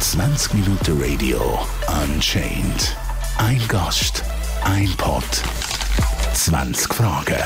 20 Minuten Radio Unchained. Ein Gast, ein Pod, 20 Fragen.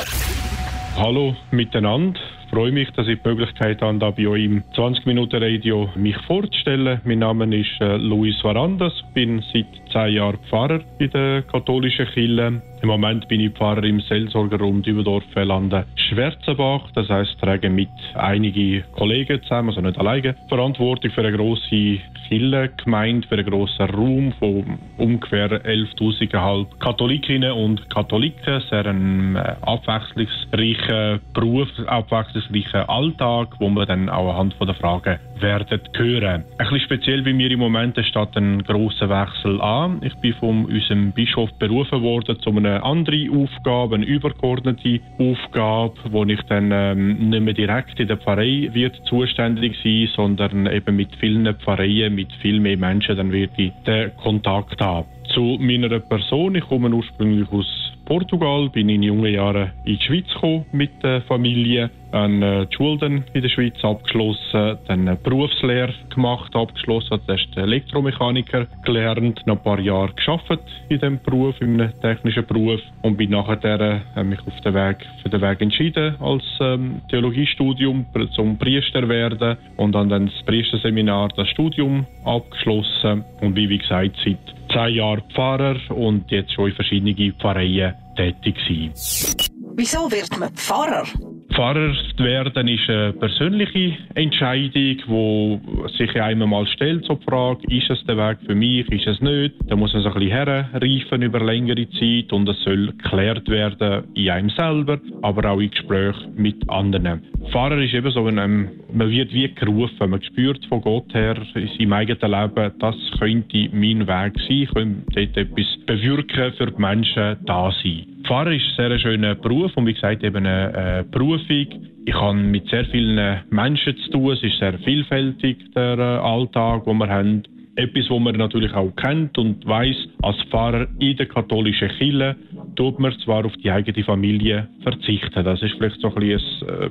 Hallo miteinander. Ich freue mich, dass ich die Möglichkeit habe, da bei euch im 20 Minuten Radio mich vorzustellen. Mein Name ist äh, Luis Varandas, bin seit zehn Jahren Pfarrer in der katholischen Kirche. Im Moment bin ich Pfarrer im Seelsorgerraum Dübendorf Lande Schwerzenbach. Das heißt, trage mit einigen Kollegen zusammen, also nicht alleine, Verantwortung für eine grosse Kirchengemeinde, für einen grossen Raum von ungefähr 11.000 Katholikinnen und Katholiken. Sehr ein äh, abwechslungsreicher Beruf, abwechslungsreicher Alltag, wo wir dann auch anhand der Fragen werden hören. Ein bisschen speziell bei mir im Moment steht ein grosser Wechsel an. Ich bin von unserem Bischof berufen worden zu einer anderen Aufgabe, eine übergeordnete Aufgabe, wo ich dann ähm, nicht mehr direkt in der Pfarrei wird zuständig sein, sondern eben mit vielen Pfarreien, mit viel mehr Menschen, dann werde ich den Kontakt haben. Zu meiner Person, ich komme ursprünglich aus Portugal, bin in jungen Jahren in die Schweiz gekommen mit der Familie, habe äh, die Schule in der Schweiz abgeschlossen, dann eine Berufslehre gemacht, abgeschlossen, habe erst Elektromechaniker gelernt, noch ein paar Jahre geschafft in diesem Beruf, in einem technischen Beruf und bin nachher äh, mich auf den Weg, für den Weg entschieden als ähm, Theologiestudium zum Priester werden und dann das Priesterseminar, das Studium abgeschlossen und wie, wie gesagt, seit zehn Jahren Pfarrer und jetzt schon in verschiedenen Pfarreien tätig sein. Wieso wird man Pfarrer? Pfarrer zu werden ist eine persönliche Entscheidung, die sich einem mal stellt, so die Frage, ist es der Weg für mich, ist es nicht? Da muss man so ein bisschen herreifen über längere Zeit und es soll geklärt werden in einem selber, aber auch in Gesprächen mit anderen. Pfarrer ist eben so, einem, man wird wie gerufen, man spürt von Gott her in seinem eigenen Leben, das könnte mein Weg sein, könnte dort etwas bewirken für die Menschen da sein. Pfarrer ist ein sehr schöner Beruf und wie gesagt eben eine Berufung. Ich habe mit sehr vielen Menschen zu tun. Es ist sehr vielfältig der äh, Alltag, den wir haben. Etwas, was man natürlich auch kennt und weiß, als Pfarrer in der katholischen Kirche tut man zwar auf die eigene Familie verzichten. Das ist vielleicht so ein, bisschen ein,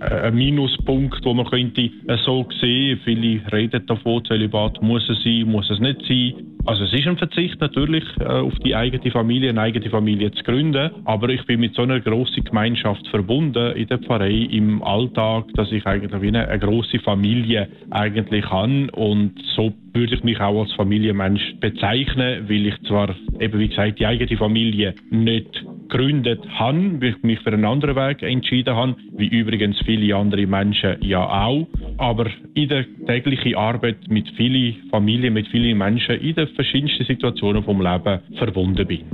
ähm, ein Minuspunkt, wo man könnte äh, so sehen. Viele reden davon, Zölibat muss es sein, muss es nicht sein. Also es ist ein Verzicht natürlich äh, auf die eigene Familie, eine eigene Familie zu gründen, aber ich bin mit so einer grossen Gemeinschaft verbunden in der Pfarrei im Alltag, dass ich eigentlich wie eine, eine große Familie eigentlich habe. Und so würde ich mich auch als Familienmensch bezeichnen, weil ich zwar eben wie gesagt die eigene Familie nicht gegründet habe, mich für einen anderen Weg entschieden habe, wie übrigens viele andere Menschen ja auch. Aber in der täglichen Arbeit mit vielen Familien, mit vielen Menschen in den verschiedensten Situationen vom Leben verbunden bin.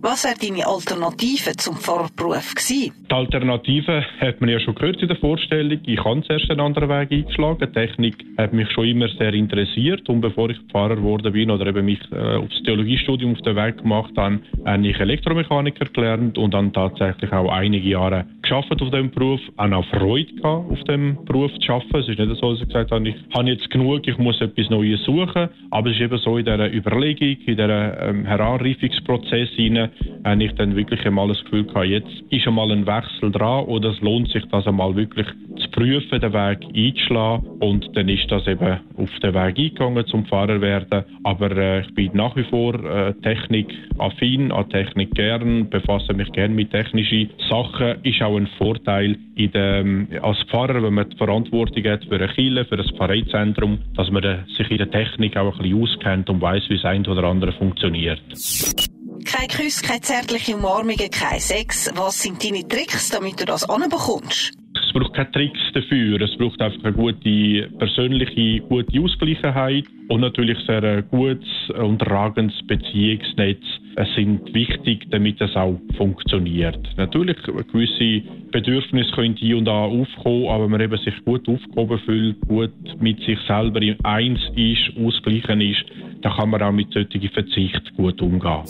Was wäre deine Alternative zum Pfarrberuf gewesen? Die Alternative hat man ja schon gehört in der Vorstellung. Ich habe zuerst einen anderen Weg eingeschlagen. Die Technik hat mich schon immer sehr interessiert. Und bevor ich Pfarrer geworden bin oder eben mich äh, aufs Theologiestudium auf den Weg gemacht habe, habe ich Elektromechaniker gelernt und dann tatsächlich auch einige Jahre geschafft auf dem Beruf. Auch Freude gehabt, auf dem Beruf zu arbeiten. Es ist nicht so, dass ich gesagt habe, ich habe jetzt genug, ich muss etwas Neues suchen. Aber es ist eben so in dieser Überlegung, in diesem ähm, Heranreifungsprozess habe ich dann wirklich einmal das Gefühl gehabt, jetzt ist einmal ein Wechsel dran oder es lohnt sich, das einmal wirklich zu prüfen, den Weg einzuschlagen. Und dann ist das eben auf den Weg eingegangen zum Fahrer werden. Aber äh, ich bin nach wie vor äh, technikaffin, an Technik gern, befasse mich gern mit technischen Sachen. Ist auch ein Vorteil in dem, als Pfarrer, wenn man die Verantwortung hat für eine Kirche, für ein Pfarreizentrum, dass man sich in der Technik auch ein bisschen auskennt und weiß, wie das eine oder andere funktioniert. Kein Kuss, keine zärtliche Umarmungen, kein Sex. Was sind deine Tricks, damit du das anbekommst? Es braucht keine Tricks dafür. Es braucht einfach eine gute persönliche, gute Ausgleichheit und natürlich sehr ein gutes und tragendes Beziehungsnetz. Es sind wichtig, damit es auch funktioniert. Natürlich, gewisse Bedürfnisse können hier und da aufkommen, aber wenn man eben sich gut aufgehoben fühlt, gut mit sich selber in eins ist, ausgleichen ist, dann kann man auch mit solchen Verzicht gut umgehen.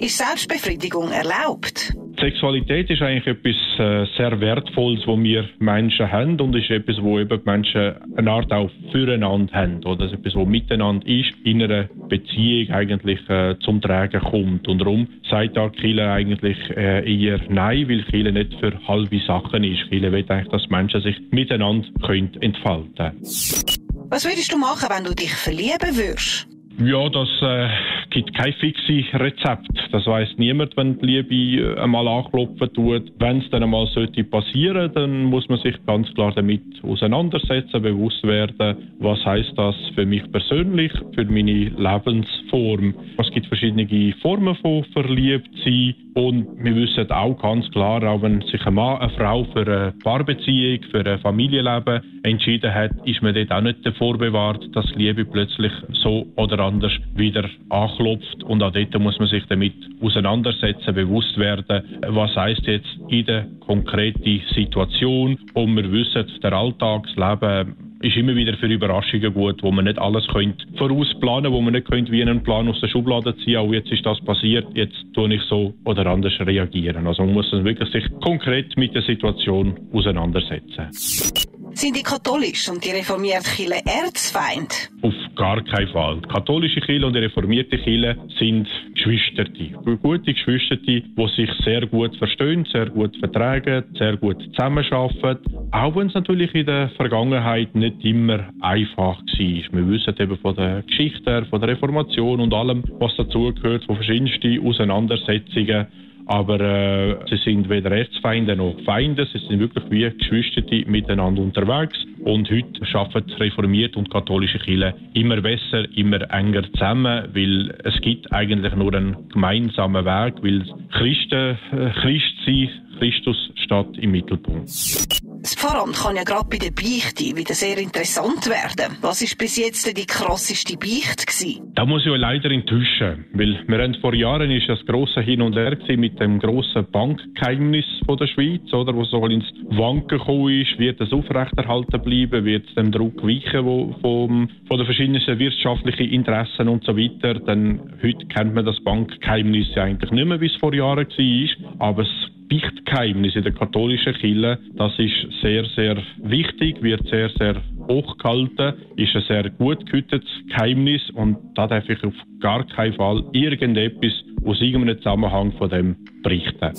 Ist Selbstbefriedigung erlaubt? Sexualität ist eigentlich etwas äh, sehr Wertvolles, was wir Menschen haben und ist etwas, wo eben die Menschen eine Art auch füreinander haben oder ist etwas, was miteinander ist, in einer Beziehung eigentlich äh, zum Tragen kommt. Und darum sagt auch Kille eigentlich äh, eher Nein, weil Kille nicht für halbe Sachen ist. Kille will eigentlich, dass Menschen sich miteinander können entfalten Was würdest du machen, wenn du dich verlieben würdest? Ja, das äh, gibt kein fixes Rezept. Das weiß niemand, wenn die Liebe äh, einmal anklopfen tut. Wenn es dann einmal sollte passieren, dann muss man sich ganz klar damit auseinandersetzen, bewusst werden, was heißt das für mich persönlich, für meine Lebensform. Es gibt verschiedene Formen von Verliebtsein und wir wissen auch ganz klar, auch wenn sich ein Mann, eine Frau für eine Paarbeziehung, für ein Familienleben entschieden hat, ist man dort auch nicht davor bewahrt, dass Liebe plötzlich so oder anders wieder anklopft. Und auch dort muss man sich damit auseinandersetzen, bewusst werden, was heißt jetzt in der konkreten Situation. Und wir wissen, der Alltagsleben ist immer wieder für Überraschungen gut, wo man nicht alles könnte vorausplanen, wo man nicht könnte wie einen Plan aus der Schublade ziehen, oh, jetzt ist das passiert, jetzt tue ich so oder anders reagieren. Also man muss wirklich sich konkret mit der Situation auseinandersetzen. Sind die katholische und die reformierte Kirche Erzfeind? Auf gar keinen Fall. Die katholische Kirche und die reformierte Kirche sind Geschwister. Gute Geschwister, die sich sehr gut verstehen, sehr gut vertragen, sehr gut zusammenarbeiten. Auch wenn es natürlich in der Vergangenheit nicht immer einfach war. Wir wissen eben von der Geschichte, von der Reformation und allem, was dazugehört, von verschiedensten Auseinandersetzungen aber äh, sie sind weder Erzfeinde noch Feinde, sie sind wirklich wie Geschwister miteinander unterwegs. Und heute arbeiten reformiert und katholische Kirche immer besser, immer enger zusammen, weil es gibt eigentlich nur einen gemeinsamen Weg, weil Christen äh, Christ sein, Christus steht im Mittelpunkt. Das Pfarramt kann ja gerade bei der Beichte wieder sehr interessant werden. Was ist bis jetzt die krasseste Beichte gewesen? Da muss ich leider enttäuschen, weil wir haben vor Jahren ist das große Hin und Her mit dem großen Bankgeheimnis der Schweiz, oder, wo so ins Wanken gekommen ist, wird es aufrechterhalten bleiben, wird es dem Druck weichen wo, vom, von den verschiedenen wirtschaftlichen Interessen und so weiter. Denn heute kennt man das Bankgeheimnis ja eigentlich nicht mehr, wie es vor Jahren war, aber es Beichtgeheimnis in der katholischen Kirche, das ist sehr, sehr wichtig, wird sehr, sehr hochgehalten, ist ein sehr gut gehütetes Geheimnis und da darf ich auf gar keinen Fall irgendetwas aus irgendeinem Zusammenhang von dem berichten.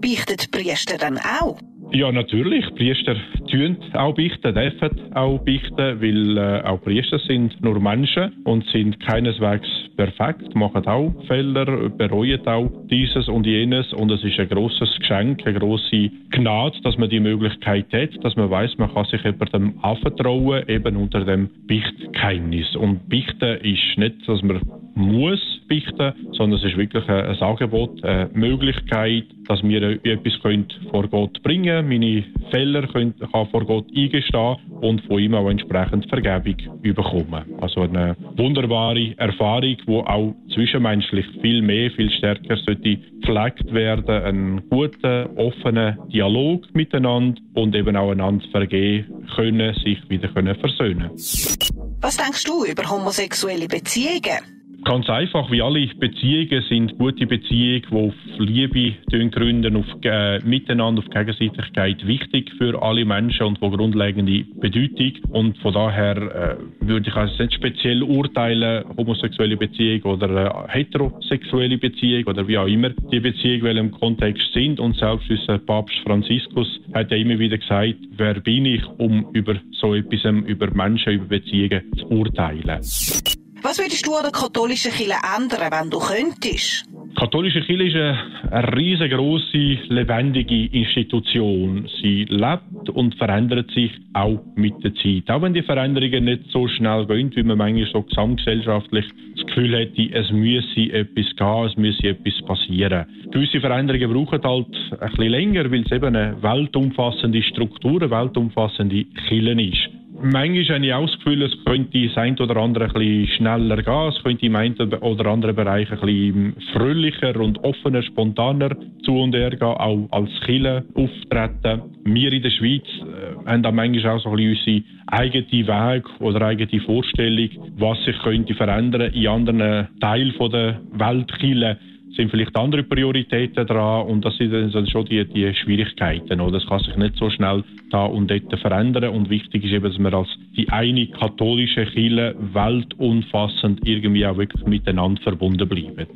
Beichtet Priester dann auch? Ja, natürlich. Priester tun auch beichten, dürfen auch beichten, weil äh, auch Priester sind nur Menschen und sind keineswegs perfekt, machen auch Fehler, bereuen auch dieses und jenes und es ist ein großes Geschenk, eine große Gnade, dass man die Möglichkeit hat, dass man weiß, man kann sich jemandem anvertrauen, eben unter dem Beichtgeheimnis. Und Beichten ist nicht, dass man muss beichten, sondern es ist wirklich ein, Angebot, eine Möglichkeit, dass wir etwas vor Gott bringen können, meine Fehler können, kann vor Gott eingestehen und von ihm auch entsprechend Vergebung bekommen. Also eine wunderbare Erfahrung, die auch zwischenmenschlich viel mehr, viel stärker sollte gepflegt werden. Ein guter, offener Dialog miteinander und eben auch einander vergeben können, sich wieder können versöhnen. Was denkst du über homosexuelle Beziehungen? Ganz einfach, wie alle Beziehungen sind gute Beziehungen, die auf Liebe gründen, auf äh, Miteinander, auf Gegenseitigkeit wichtig für alle Menschen und von grundlegender Bedeutung. Und von daher äh, würde ich also nicht speziell urteilen, homosexuelle Beziehung oder äh, heterosexuelle Beziehung oder wie auch immer die Beziehungen im Kontext sind. Und selbst unser Papst Franziskus hat ja immer wieder gesagt, wer bin ich, um über so etwas, über Menschen, über Beziehungen zu urteilen. Was würdest du an der katholischen Kirche ändern, wenn du könntest? Die katholische Kirche ist eine, riesengroße, lebendige Institution. Sie lebt und verändert sich auch mit der Zeit. Auch wenn die Veränderungen nicht so schnell gehen, wie man manchmal so gesamtgesellschaftlich das Gefühl hätte, es müsse etwas gehen, es müsse etwas passieren. Gewisse Veränderungen brauchen halt ein bisschen länger, weil es eben eine weltumfassende Struktur, eine weltumfassende Kirche ist. Manchmal habe ich auch das Gefühl, es könnte das ein oder andere ein bisschen schneller gehen. Es könnte im einen oder anderen Bereich ein bisschen fröhlicher und offener, spontaner zu und her gehen, auch als Killer auftreten. Wir in der Schweiz äh, haben da manchmal auch so ein bisschen unsere eigene Weg oder eigene Vorstellung, was sich könnte verändern in anderen Teilen der Weltkille sind vielleicht andere Prioritäten dran und das sind dann schon die, die Schwierigkeiten. Oder? Das kann sich nicht so schnell da und dort verändern und wichtig ist eben, dass wir als die eine katholische Kirche weltumfassend irgendwie auch wirklich miteinander verbunden bleiben.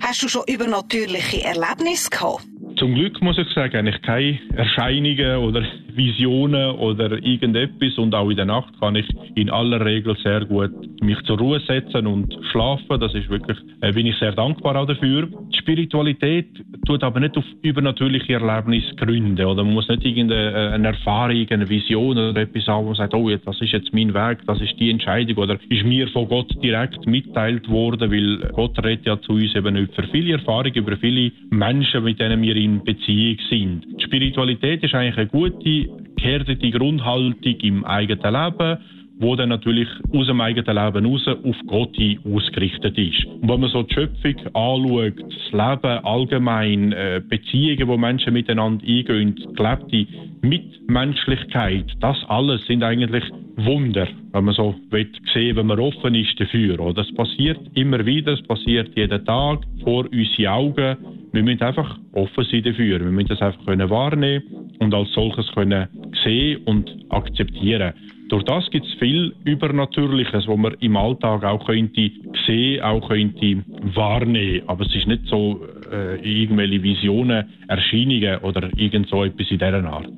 Hast du schon übernatürliche Erlebnisse gehabt? Zum Glück muss ich sagen, ich keine Erscheinungen oder Visionen oder irgendetwas und auch in der Nacht kann ich in aller Regel sehr gut mich zur Ruhe setzen und schlafen. Das ist wirklich, äh, bin ich sehr dankbar auch dafür. Die Spiritualität tut aber nicht auf übernatürliche Erlebnisse gründen oder man muss nicht irgendeine äh, Erfahrung, eine Vision oder etwas haben, wo man sagt, oh, das ist jetzt mein Weg, das ist die Entscheidung oder ist mir von Gott direkt mitteilt worden, weil Gott redet ja zu uns eben über viele Erfahrungen, über viele Menschen, mit denen wir in Beziehung sind. Die Spiritualität ist eigentlich eine gute, geerdete Grundhaltung im eigenen Leben, wo dann natürlich aus dem eigenen Leben raus auf Gott hin ausgerichtet ist. Und wenn man so die Schöpfung anschaut, das Leben allgemein, äh, Beziehungen, wo Menschen miteinander eingehen, gelebte Mitmenschlichkeit, das alles sind eigentlich Wunder, wenn man so will sehen, wenn man offen ist dafür. Oder? Das passiert immer wieder, es passiert jeden Tag vor unseren Augen. Wir müssen einfach offen sein dafür. Wir müssen das einfach können wahrnehmen und als solches können sehen und akzeptieren. Durch das gibt es viel Übernatürliches, was man im Alltag auch könnte sehen, auch könnte wahrnehmen. Aber es ist nicht so äh, irgendwelche Visionen, Erscheinungen oder irgend so etwas in dieser Art.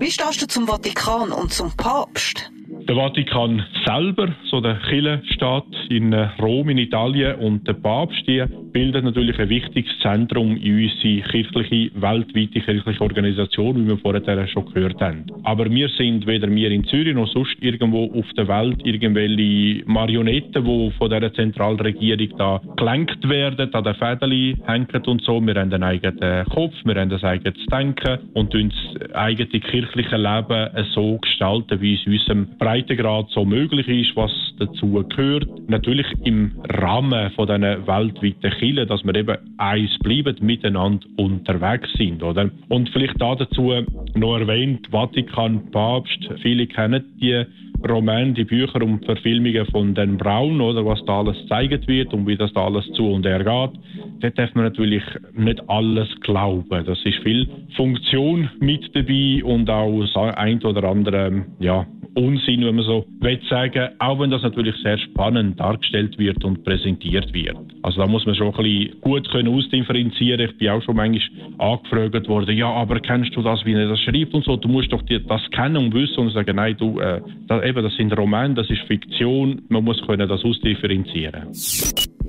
Wie stehst du zum Vatikan und zum Papst? Der Vatikan selber, so der Kirchenstaat in äh, Rom in Italien und der Papst, die bilden natürlich ein wichtiges Zentrum in unsere kirchliche, weltweite kirchliche Organisation, wie wir vorher schon gehört haben. Aber wir sind weder wir in Zürich noch sonst irgendwo auf der Welt irgendwelche Marionetten, die von dieser Zentralregierung da gelenkt werden, an den Fädeli hängen und so. Wir haben einen eigenen Kopf, wir haben ein eigenes Denken und uns eigene kirchliche Leben so gestalten, wie es unserem Breitengrad so möglich ist, was dazu gehört. Natürlich im Rahmen von diesen weltweiten Kirchen, dass wir eben eins bleiben, miteinander unterwegs sind, oder? Und vielleicht da dazu noch erwähnt, Vatikan, Papst, viele kennen die Romane, die Bücher und Verfilmungen von Dan Brown, oder was da alles gezeigt wird und wie das da alles zu und her geht. Dort darf man natürlich nicht alles glauben. Das ist viel Funktion mit dabei und auch ein oder andere, ja, Unsinn, wenn man so will sagen, auch wenn das natürlich sehr spannend dargestellt wird und präsentiert wird. Also da muss man schon ein bisschen gut können ausdifferenzieren. Ich bin auch schon manchmal angefragt worden, ja, aber kennst du das, wie er das schreibt und so? Du musst doch das kennen und wissen und sagen, nein, du, äh, das, eben, das sind Romane, das ist Fiktion, man muss können das ausdifferenzieren.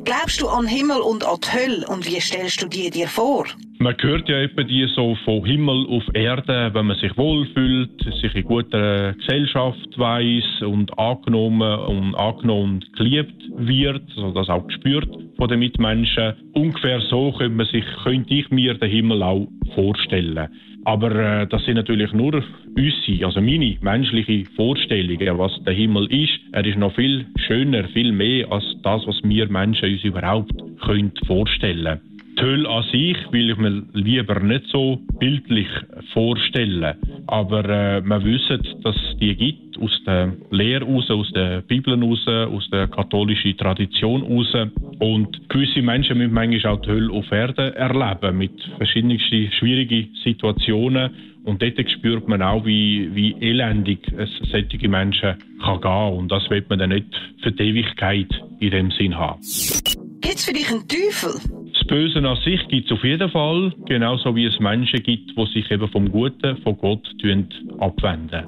Glaubst du an Himmel und an die Hölle und wie stellst du die dir vor? Man hört ja etwa die so von Himmel auf Erde, wenn man sich wohlfühlt, sich in guter Gesellschaft weiß und angenommen und angenommen und geliebt wird, also das auch gespürt von den Mitmenschen. Ungefähr so könnte, man sich, könnte ich mir den Himmel auch vorstellen. Aber äh, das sind natürlich nur unsere, also meine menschliche Vorstellungen, was der Himmel ist. Er ist noch viel schöner, viel mehr als das, was wir Menschen uns überhaupt können vorstellen die Hölle an sich will ich mir lieber nicht so bildlich vorstellen. Aber äh, wir wissen, dass es die gibt, aus der Lehre raus, aus der Bibel raus, aus der katholischen Tradition raus. Und gewisse Menschen müssen manchmal auch die Hölle auf Erden erleben, mit verschiedensten schwierigen Situationen. Und dort spürt man auch, wie, wie elendig es solche Menschen kann gehen. Und das wird man dann nicht für die Ewigkeit in dem Sinn haben. Gibt es für dich einen Teufel? Das Böse an sich gibt es auf jeden Fall, genauso wie es Menschen gibt, die sich eben vom Guten, von Gott abwenden.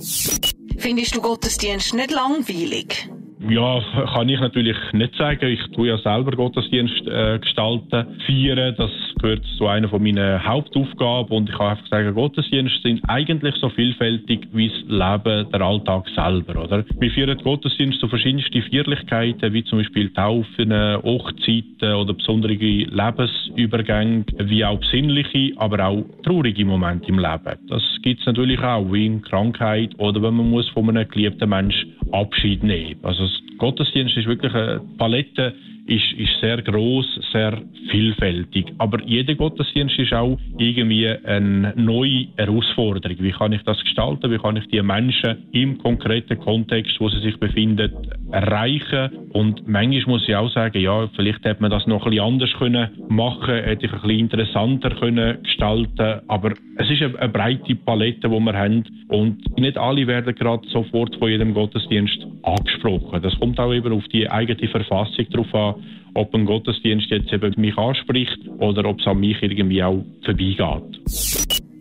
Findest du Gottesdienst nicht langweilig? Ja, kann ich natürlich nicht sagen. Ich tue ja selber Gottesdienst äh, gestalten, feiern. Das gehört zu einer von meinen Hauptaufgaben. Und ich kann einfach sagen, Gottesdienste sind eigentlich so vielfältig wie das Leben, der Alltag selber. Oder? Wir feiern Gottesdienst zu verschiedensten Feierlichkeiten, wie zum Beispiel Taufen, Hochzeiten oder besondere Lebensübergänge, wie auch besinnliche, aber auch traurige Momente im Leben. Das gibt es natürlich auch, wie in Krankheit oder wenn man muss von einem geliebten Menschen Abschied nehmen. Also es Gottesdienst ist wirklich eine Palette ist, ist sehr groß, sehr vielfältig. Aber jeder Gottesdienst ist auch irgendwie eine neue Herausforderung. Wie kann ich das gestalten? Wie kann ich die Menschen im konkreten Kontext, wo sie sich befinden, erreichen? Und manchmal muss ich auch sagen, ja, vielleicht hätte man das noch ein bisschen anders können machen, hätte ich ein bisschen interessanter können gestalten. Aber es ist eine, eine breite Palette, die wir haben. Und nicht alle werden gerade sofort von jedem Gottesdienst angesprochen. Das kommt auch eben auf die eigene Verfassung drauf an, ob ein Gottesdienst jetzt eben mich anspricht oder ob es an mich irgendwie auch vorbeigeht.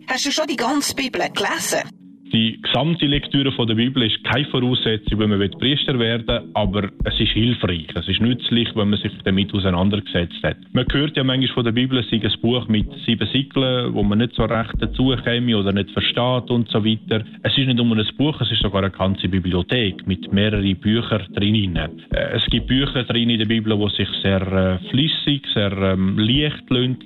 Hast du schon die ganze Bibel gelesen? Die gesamte Lektüre von der Bibel ist keine Voraussetzung, wenn man Priester werden will, aber es ist hilfreich, es ist nützlich, wenn man sich damit auseinandergesetzt hat. Man hört ja manchmal von der Bibel, es sei ein Buch mit sieben Siegeln, wo man nicht so recht dazukäme oder nicht versteht und so weiter. Es ist nicht nur ein Buch, es ist sogar eine ganze Bibliothek mit mehreren Büchern drin. Äh, es gibt Bücher drin in der Bibel, die sich sehr äh, flüssig, sehr ähm, leicht lesen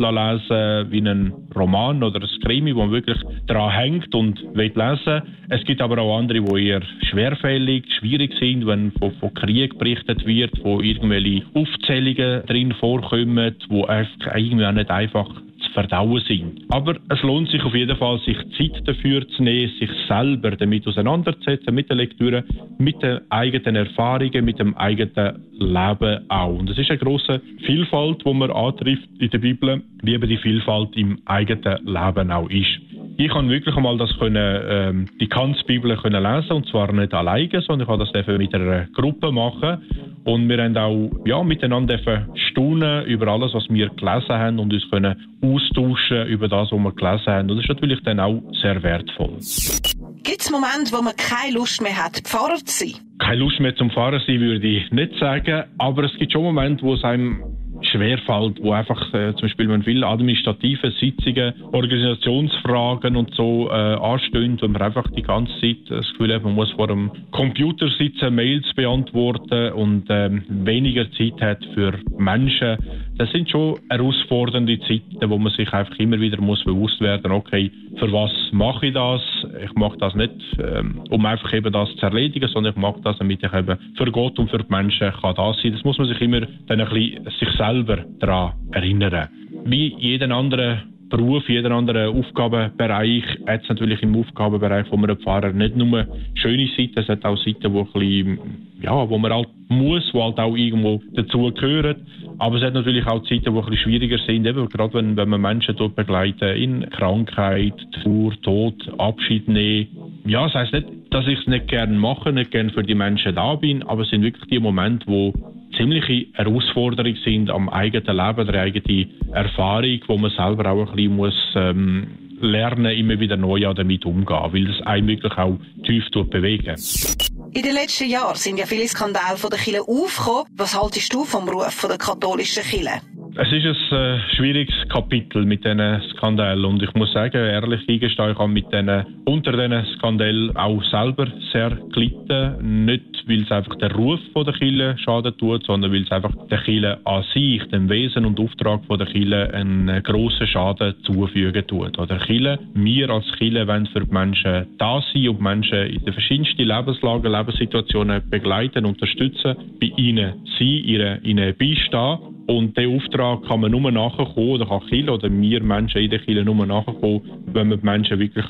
wie ein Roman oder ein Krimi, wo man wirklich dran hängt und will lesen Es gibt aber auch andere, die eher schwerfällig, schwierig sind, wenn von, von Krieg berichtet wird, wo irgendwelche Aufzählungen drin vorkommen, wo irgendwie auch nicht einfach zu verdauen sind. Aber es lohnt sich auf jeden Fall, sich Zeit dafür zu nehmen, sich selber damit auseinanderzusetzen, mit der Lektüre, mit den eigenen Erfahrungen, mit dem eigenen Leben auch. Und es ist eine große Vielfalt, die man antrifft in der Bibel, wie eben die Vielfalt im eigenen Leben auch ist. Ich kann wirklich einmal das können, ähm, die ganze Bibel können lesen und zwar nicht alleine, sondern ich kann das mit einer Gruppe machen und wir haben auch ja, miteinander staunen über alles, was wir gelesen haben und uns können austauschen über das, was wir gelesen haben. Und das ist natürlich dann auch sehr wertvoll. Gibt es Momente, wo man keine Lust mehr hat, Pfarrer zu sein? Keine Lust mehr zum Pfarrer sein, würde ich nicht sagen. Aber es gibt schon Momente, wo es einem schwerfällt, wo einfach äh, zum Beispiel man viele administrative Sitzungen, Organisationsfragen und so äh, anstehen, wenn man einfach die ganze Zeit das Gefühl hat, man muss vor einem Computer sitzen, Mails beantworten und ähm, weniger Zeit hat für Menschen. Das sind schon herausfordernde Zeiten, wo man sich einfach immer wieder muss bewusst werden, okay, für was mache ich das? Ich mache das nicht, ähm, um einfach eben das zu erledigen, sondern ich mache das, damit ich eben für Gott und für die Menschen kann da sein. Das muss man sich immer dann ein bisschen sich selber daran erinnern. Wie jeden anderen Beruf, jeder andere Aufgabenbereich hat es natürlich im Aufgabenbereich von einem Pfarrer nicht nur schöne Seiten, es hat auch Seiten, wo, bisschen, ja, wo man halt muss, die halt auch irgendwo dazugehören. Aber es hat natürlich auch Zeiten, die ein bisschen schwieriger sind, eben gerade wenn, wenn man Menschen dort begleiten in Krankheit, Tour, Tod, Abschied nehmen. Ja, das heisst nicht, dass ich es nicht gerne mache, nicht gerne für die Menschen da bin, aber es sind wirklich die Momente, wo ziemliche Herausforderung sind am eigenen Leben, der eigenen Erfahrung, wo man selber auch ein bisschen muss, ähm, lernen, immer wieder neu damit umgehen, weil das einen wirklich auch tief bewegen. In den letzten Jahren sind ja viele Skandale von der Kirche aufgekommen. Was haltest du vom Ruf von der katholischen Kirche? Es ist ein äh, schwieriges Kapitel mit diesen Skandalen und ich muss sagen, ehrlich eingestehen, ich habe mit denen, unter diesen Skandalen auch selber sehr gelitten. Nicht, weil es einfach der Ruf von der Kirche schaden tut, sondern weil es einfach der Kirche an sich, dem Wesen und Auftrag von der Kirche einen grossen Schaden zufügen tut. Oder Kirche, wir als Kirche wollen für die Menschen da sein und Menschen in den verschiedensten Lebenslagen, Lebenssituationen begleiten, unterstützen, bei ihnen sein, ihnen beistehen und der Auftrag kann man nur nachkommen, oder kann Kiel oder wir Menschen in der Kirche nur nachkommen, wenn wir die Menschen wirklich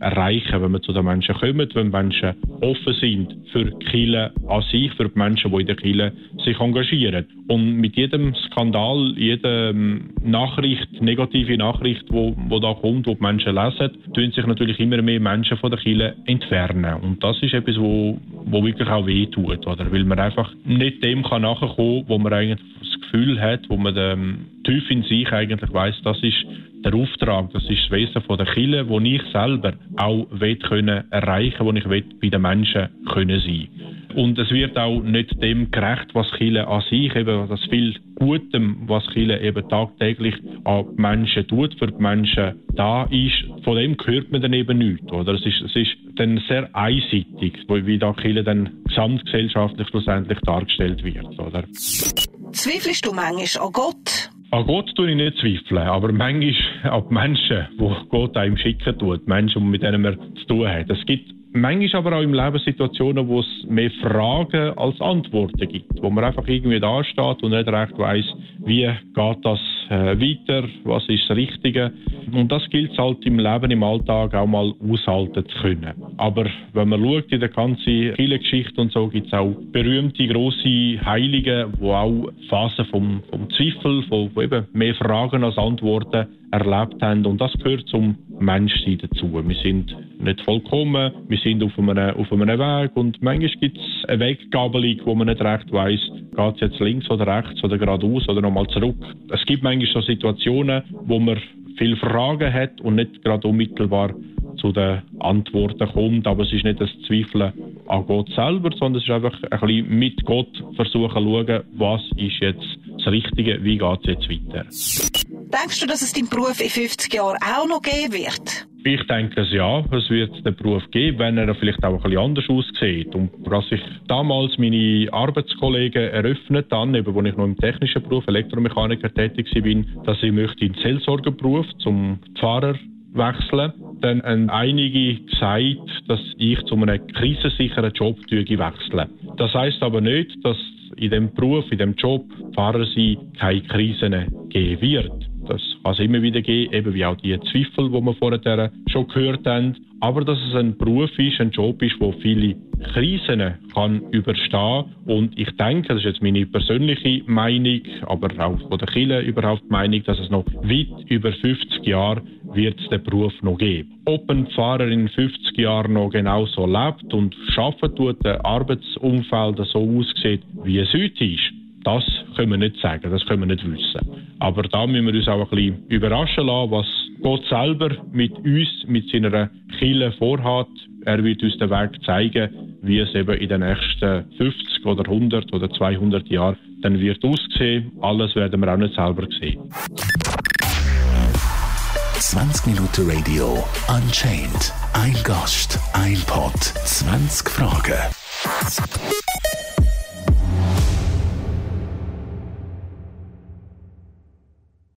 erreichen können, wenn wir zu den Menschen kommen, wenn Menschen offen sind für Kirche an sich, für die Menschen, die in der Kirche sich engagieren. Und mit jedem Skandal, jeder Nachricht, negative Nachricht, wo, wo da kommt, wo die Menschen lesen, tun sich natürlich immer mehr Menschen von der Kirche entfernen. Und das ist etwas, wo, wo wirklich auch weh tut, oder? Weil man einfach nicht dem kann nachkommen, wo man eigentlich das Gefühl hat, wo man ähm, tief in sich eigentlich weiß, das ist der Auftrag, das ist das Wesen von der Kirche, wo ich selber auch will können erreichen, wo ich bei den Menschen können sein. Und es wird auch nicht dem gerecht, was Chile an sich, eben das viel Gutem, was Chile eben tagtäglich an Menschen tut, für die Menschen da ist, von dem hört man dann eben nichts. Oder? Es, ist, es ist dann sehr einseitig, wie da Chile dann gesamtgesellschaftlich schlussendlich dargestellt wird. Oder? Zweifelst du manchmal an Gott? An Gott tue ich nicht zweifeln, aber manchmal an die Menschen, die Gott einem schicken tut, Menschen, mit denen man zu tun hat. Es gibt Manchmal aber auch im Leben Situationen, wo es mehr Fragen als Antworten gibt, wo man einfach irgendwie da steht und nicht recht weiß, wie geht das äh, weiter, was ist das Richtige. Und das gilt halt im Leben, im Alltag auch mal aushalten zu können. Aber wenn man schaut in der ganzen Geschichte und so, gibt es auch berühmte große Heilige, wo auch Phasen vom, vom Zweifel, von, von eben mehr Fragen als Antworten erlebt haben. Und das gehört zum Menschsein dazu. Wir sind nicht vollkommen, wir sind auf einem, auf einem Weg und manchmal gibt es eine Weggabelung, wo man nicht recht weiß, geht es jetzt links oder rechts oder geradeaus oder nochmal zurück. Es gibt manchmal so Situationen, wo man viele Fragen hat und nicht gerade unmittelbar zu den Antworten kommt. Aber es ist nicht das Zweifeln an Gott selber, sondern es ist einfach ein bisschen mit Gott versuchen zu schauen, was ist jetzt das Richtige, wie geht es jetzt weiter. Denkst du, dass es deinen Beruf in 50 Jahren auch noch geben wird? Ich denke es ja, es wird den Beruf geben, wenn er vielleicht auch ein bisschen anders aussieht. Und als ich damals meine Arbeitskollegen eröffnet dann, eben, wo ich noch im technischen Beruf Elektromechaniker tätig war, dass ich möchte in den Seelsorgerberuf zum Pfarrer wechseln, dann haben einige gesagt, dass ich zu einem krisensicheren Job wechsle. Das heißt aber nicht, dass in dem Beruf, in dem Job, Fahrer sie keine Krisen geben wird. Das kann es immer wieder geben, eben wie auch die Zweifel, die wir vorher schon gehört haben. Aber dass es ein Beruf ist, ein Job ist, wo viele Krisen kann überstehen und ich denke, das ist jetzt meine persönliche Meinung, aber auch von der Kirche überhaupt Meinung, dass es noch weit über 50 Jahre wird es den Beruf noch geben. Ob ein Pfarrer in 50 Jahren noch genauso lebt und arbeiten tut, der Arbeitsumfeld so aussieht, wie es heute ist, das können wir nicht sagen, das können wir nicht wissen. Aber da müssen wir uns auch ein bisschen überraschen lassen, was Gott selber mit uns, mit seiner Kille vorhat. Er wird uns den Weg zeigen, wie es eben in den nächsten 50 oder 100 oder 200 Jahren dann wird aussehen. Alles werden wir auch nicht selber sehen. 20 Minuten Radio Unchained. Ein Gast, ein Pod, 20 Fragen.